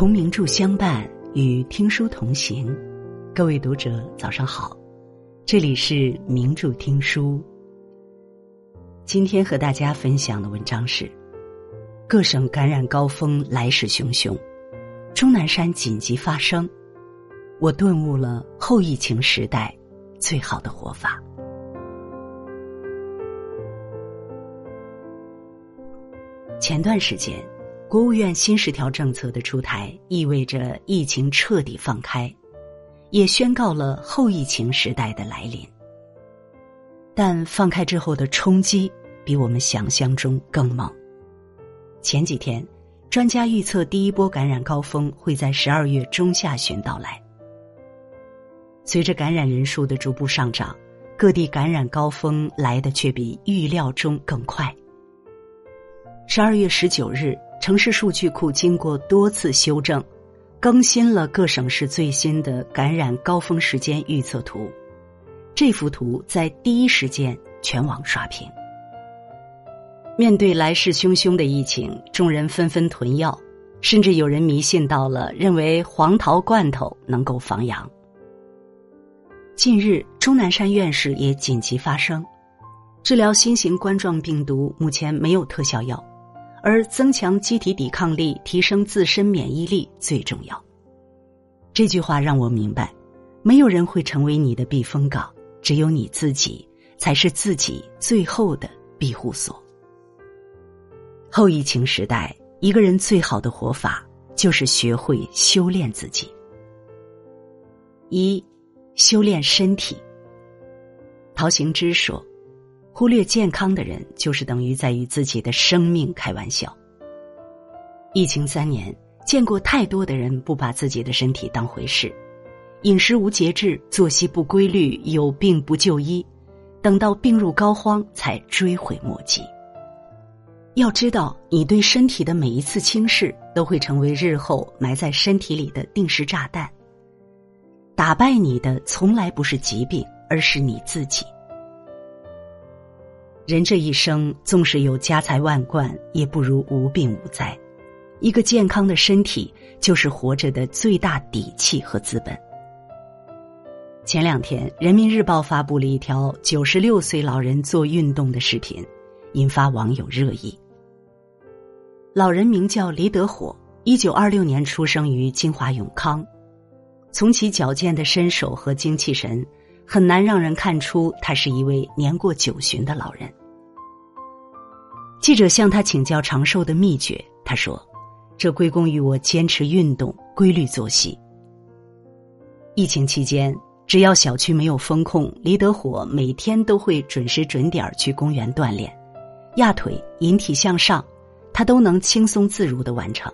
同名著相伴，与听书同行。各位读者，早上好，这里是名著听书。今天和大家分享的文章是：各省感染高峰来势汹汹，钟南山紧急发声，我顿悟了后疫情时代最好的活法。前段时间。国务院新十条政策的出台，意味着疫情彻底放开，也宣告了后疫情时代的来临。但放开之后的冲击比我们想象中更猛。前几天，专家预测第一波感染高峰会在十二月中下旬到来。随着感染人数的逐步上涨，各地感染高峰来的却比预料中更快。十二月十九日。城市数据库经过多次修正，更新了各省市最新的感染高峰时间预测图。这幅图在第一时间全网刷屏。面对来势汹汹的疫情，众人纷纷囤药，甚至有人迷信到了认为黄桃罐头能够防阳。近日，钟南山院士也紧急发声，治疗新型冠状病毒目前没有特效药。而增强机体抵抗力、提升自身免疫力最重要。这句话让我明白，没有人会成为你的避风港，只有你自己才是自己最后的庇护所。后疫情时代，一个人最好的活法就是学会修炼自己。一，修炼身体。陶行知说。忽略健康的人，就是等于在与自己的生命开玩笑。疫情三年，见过太多的人不把自己的身体当回事，饮食无节制，作息不规律，有病不就医，等到病入膏肓才追悔莫及。要知道，你对身体的每一次轻视，都会成为日后埋在身体里的定时炸弹。打败你的，从来不是疾病，而是你自己。人这一生，纵使有家财万贯，也不如无病无灾。一个健康的身体，就是活着的最大底气和资本。前两天，《人民日报》发布了一条九十六岁老人做运动的视频，引发网友热议。老人名叫李德火，一九二六年出生于金华永康。从其矫健的身手和精气神，很难让人看出他是一位年过九旬的老人。记者向他请教长寿的秘诀，他说：“这归功于我坚持运动、规律作息。疫情期间，只要小区没有封控，李德火每天都会准时准点去公园锻炼，压腿、引体向上，他都能轻松自如的完成。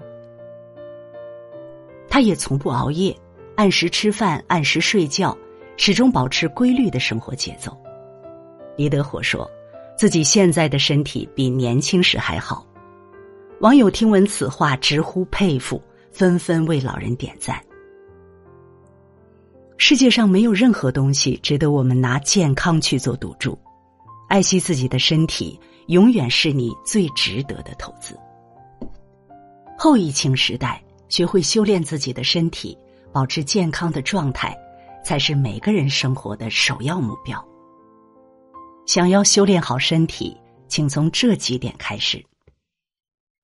他也从不熬夜，按时吃饭，按时睡觉，始终保持规律的生活节奏。”李德火说。自己现在的身体比年轻时还好，网友听闻此话直呼佩服，纷纷为老人点赞。世界上没有任何东西值得我们拿健康去做赌注，爱惜自己的身体永远是你最值得的投资。后疫情时代，学会修炼自己的身体，保持健康的状态，才是每个人生活的首要目标。想要修炼好身体，请从这几点开始：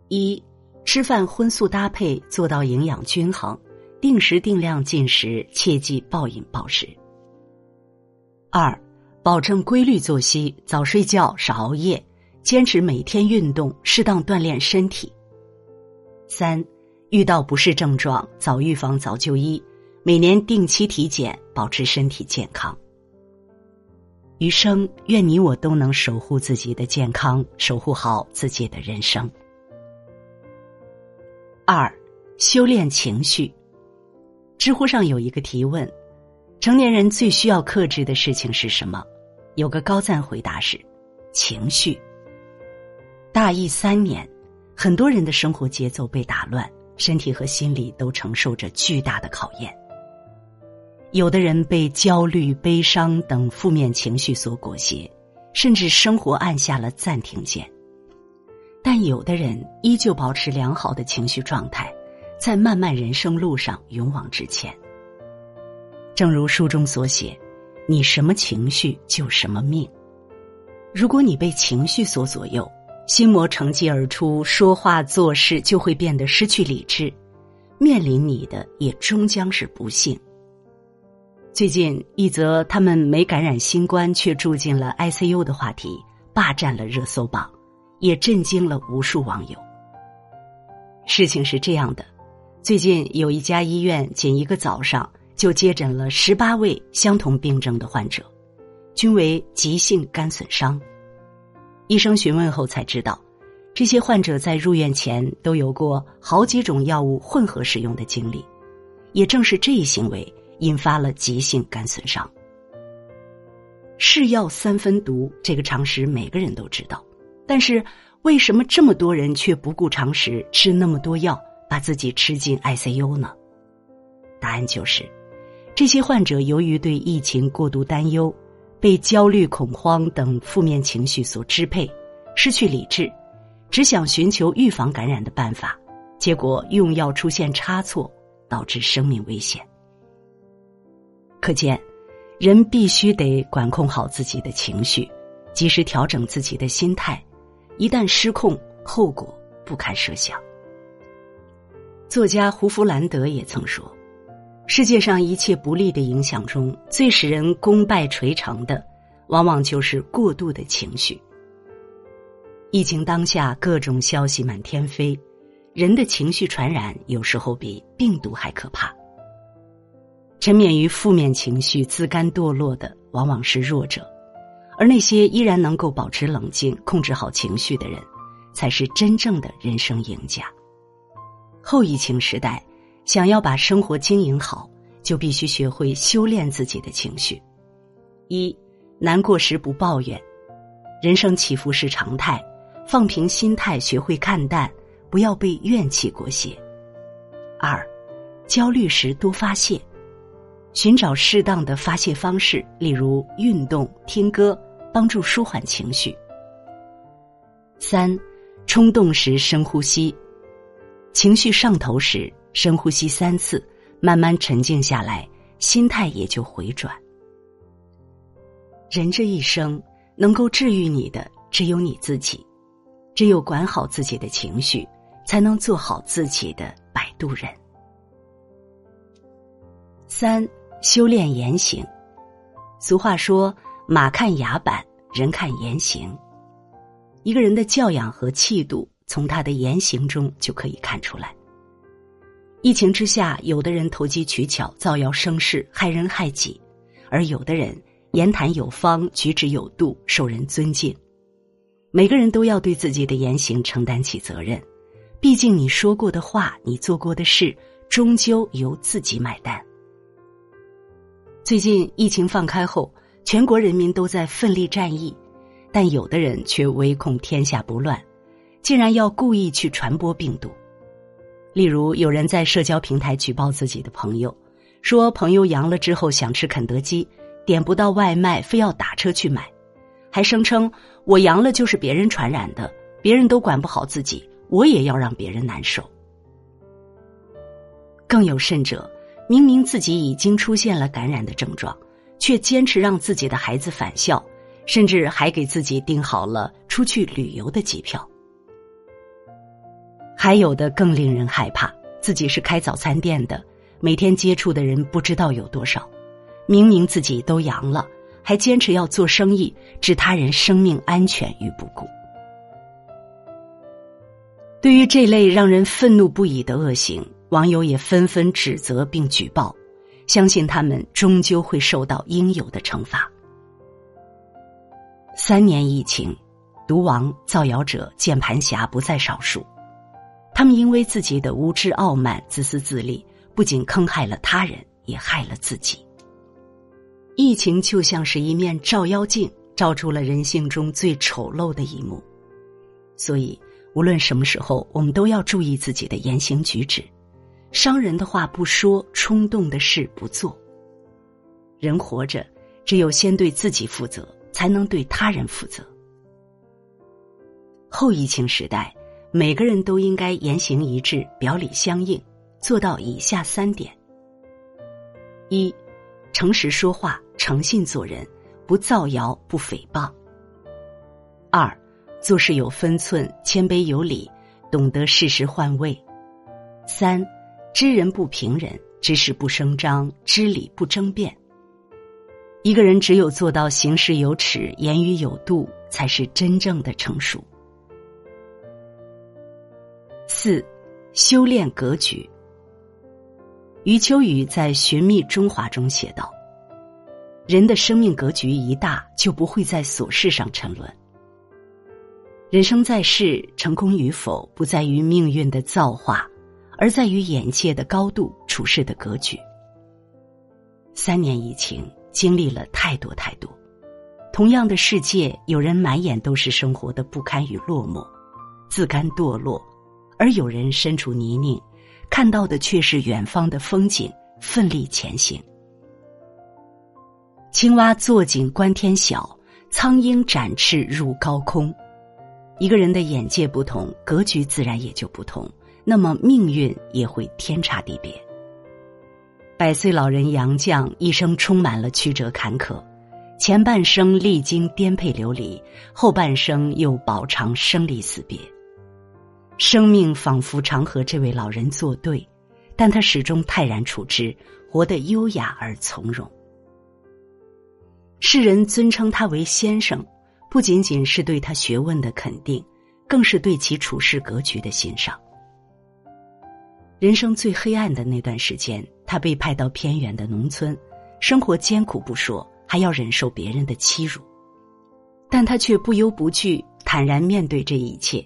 一、吃饭荤素搭配，做到营养均衡，定时定量进食，切忌暴饮暴食；二、保证规律作息，早睡觉，少熬夜，坚持每天运动，适当锻炼身体；三、遇到不适症状，早预防，早就医，每年定期体检，保持身体健康。余生，愿你我都能守护自己的健康，守护好自己的人生。二，修炼情绪。知乎上有一个提问：成年人最需要克制的事情是什么？有个高赞回答是：情绪。大疫三年，很多人的生活节奏被打乱，身体和心理都承受着巨大的考验。有的人被焦虑、悲伤等负面情绪所裹挟，甚至生活按下了暂停键；但有的人依旧保持良好的情绪状态，在漫漫人生路上勇往直前。正如书中所写：“你什么情绪就什么命。”如果你被情绪所左右，心魔乘机而出，说话做事就会变得失去理智，面临你的也终将是不幸。最近一则他们没感染新冠却住进了 ICU 的话题，霸占了热搜榜，也震惊了无数网友。事情是这样的，最近有一家医院仅一个早上就接诊了十八位相同病症的患者，均为急性肝损伤。医生询问后才知道，这些患者在入院前都有过好几种药物混合使用的经历，也正是这一行为引发了急性肝损伤。是药三分毒，这个常识每个人都知道，但是为什么这么多人却不顾常识吃那么多药，把自己吃进 ICU 呢？答案就是，这些患者由于对疫情过度担忧。被焦虑、恐慌等负面情绪所支配，失去理智，只想寻求预防感染的办法，结果用药出现差错，导致生命危险。可见，人必须得管控好自己的情绪，及时调整自己的心态，一旦失控，后果不堪设想。作家胡弗兰德也曾说。世界上一切不利的影响中最使人功败垂成的，往往就是过度的情绪。疫情当下，各种消息满天飞，人的情绪传染有时候比病毒还可怕。沉湎于负面情绪、自甘堕落的，往往是弱者，而那些依然能够保持冷静、控制好情绪的人，才是真正的人生赢家。后疫情时代。想要把生活经营好，就必须学会修炼自己的情绪。一，难过时不抱怨，人生起伏是常态，放平心态，学会看淡，不要被怨气裹挟。二，焦虑时多发泄，寻找适当的发泄方式，例如运动、听歌，帮助舒缓情绪。三，冲动时深呼吸，情绪上头时。深呼吸三次，慢慢沉静下来，心态也就回转。人这一生能够治愈你的只有你自己，只有管好自己的情绪，才能做好自己的摆渡人。三修炼言行，俗话说：“马看牙板，人看言行。”一个人的教养和气度，从他的言行中就可以看出来。疫情之下，有的人投机取巧、造谣生事、害人害己，而有的人言谈有方、举止有度，受人尊敬。每个人都要对自己的言行承担起责任，毕竟你说过的话、你做过的事，终究由自己买单。最近疫情放开后，全国人民都在奋力战役，但有的人却唯恐天下不乱，竟然要故意去传播病毒。例如，有人在社交平台举报自己的朋友，说朋友阳了之后想吃肯德基，点不到外卖，非要打车去买，还声称我阳了就是别人传染的，别人都管不好自己，我也要让别人难受。更有甚者，明明自己已经出现了感染的症状，却坚持让自己的孩子返校，甚至还给自己订好了出去旅游的机票。还有的更令人害怕，自己是开早餐店的，每天接触的人不知道有多少，明明自己都阳了，还坚持要做生意，置他人生命安全于不顾。对于这类让人愤怒不已的恶行，网友也纷纷指责并举报，相信他们终究会受到应有的惩罚。三年疫情，毒王、造谣者、键盘侠不在少数。他们因为自己的无知、傲慢、自私自利，不仅坑害了他人，也害了自己。疫情就像是一面照妖镜，照出了人性中最丑陋的一幕。所以，无论什么时候，我们都要注意自己的言行举止，伤人的话不说，冲动的事不做。人活着，只有先对自己负责，才能对他人负责。后疫情时代。每个人都应该言行一致、表里相应，做到以下三点：一、诚实说话，诚信做人，不造谣，不诽谤；二、做事有分寸，谦卑有礼，懂得适时换位；三、知人不评人，知事不声张，知理不争辩。一个人只有做到行事有尺，言语有度，才是真正的成熟。四、修炼格局。余秋雨在《寻觅中华》中写道：“人的生命格局一大，就不会在琐事上沉沦。人生在世，成功与否不在于命运的造化，而在于眼界的高度、处事的格局。”三年疫情。经历了太多太多，同样的世界，有人满眼都是生活的不堪与落寞，自甘堕落；而有人身处泥泞，看到的却是远方的风景，奋力前行。青蛙坐井观天晓，苍鹰展翅入高空。一个人的眼界不同，格局自然也就不同，那么命运也会天差地别。百岁老人杨绛一生充满了曲折坎坷，前半生历经颠沛流离，后半生又饱尝生离死别。生命仿佛常和这位老人作对，但他始终泰然处之，活得优雅而从容。世人尊称他为先生，不仅仅是对他学问的肯定，更是对其处事格局的欣赏。人生最黑暗的那段时间。他被派到偏远的农村，生活艰苦不说，还要忍受别人的欺辱，但他却不忧不惧，坦然面对这一切。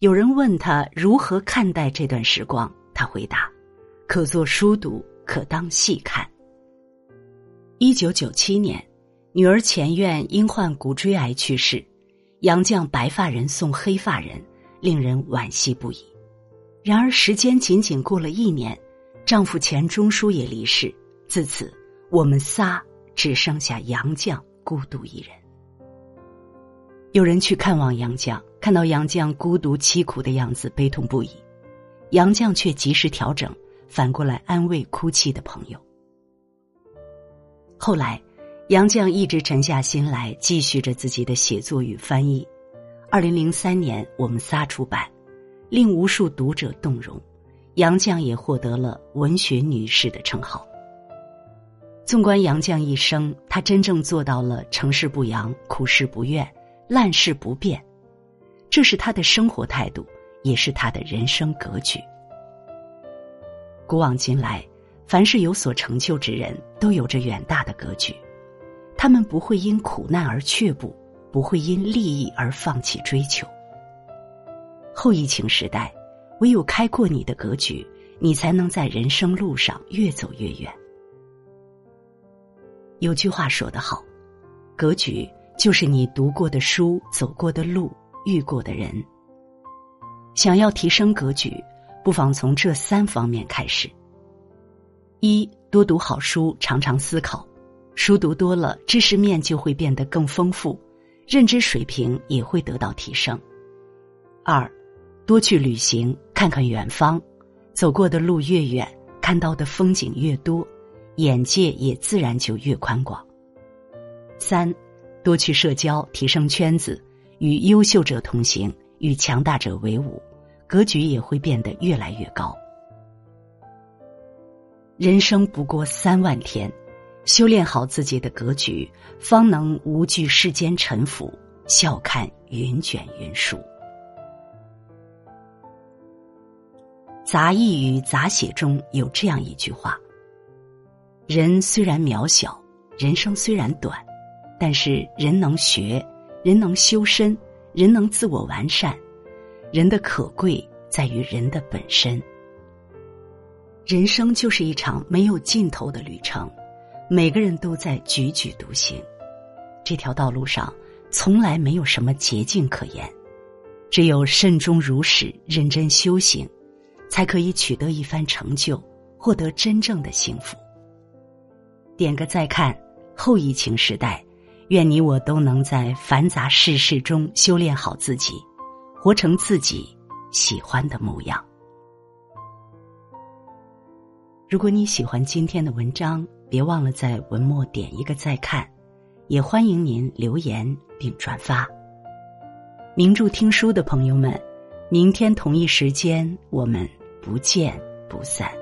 有人问他如何看待这段时光，他回答：“可做书读，可当戏看。”一九九七年，女儿钱院因患骨椎癌去世，杨绛白发人送黑发人，令人惋惜不已。然而时间仅仅过了一年。丈夫钱钟书也离世，自此我们仨只剩下杨绛孤独一人。有人去看望杨绛，看到杨绛孤独凄苦的样子，悲痛不已。杨绛却及时调整，反过来安慰哭泣的朋友。后来，杨绛一直沉下心来，继续着自己的写作与翻译。二零零三年，我们仨出版，令无数读者动容。杨绛也获得了文学女士的称号。纵观杨绛一生，她真正做到了成事不扬、苦事不怨、烂事不变，这是她的生活态度，也是她的人生格局。古往今来，凡是有所成就之人，都有着远大的格局，他们不会因苦难而却步，不会因利益而放弃追求。后疫情时代。唯有开阔你的格局，你才能在人生路上越走越远。有句话说得好，格局就是你读过的书、走过的路、遇过的人。想要提升格局，不妨从这三方面开始：一、多读好书，常常思考，书读多了，知识面就会变得更丰富，认知水平也会得到提升；二、多去旅行。看看远方，走过的路越远，看到的风景越多，眼界也自然就越宽广。三，多去社交，提升圈子，与优秀者同行，与强大者为伍，格局也会变得越来越高。人生不过三万天，修炼好自己的格局，方能无惧世间沉浮，笑看云卷云舒。杂艺与杂写中有这样一句话：“人虽然渺小，人生虽然短，但是人能学，人能修身，人能自我完善。人的可贵在于人的本身。人生就是一场没有尽头的旅程，每个人都在踽踽独行。这条道路上从来没有什么捷径可言，只有慎终如始，认真修行。”才可以取得一番成就，获得真正的幸福。点个再看，后疫情时代，愿你我都能在繁杂世事中修炼好自己，活成自己喜欢的模样。如果你喜欢今天的文章，别忘了在文末点一个再看，也欢迎您留言并转发。名著听书的朋友们，明天同一时间我们不见不散。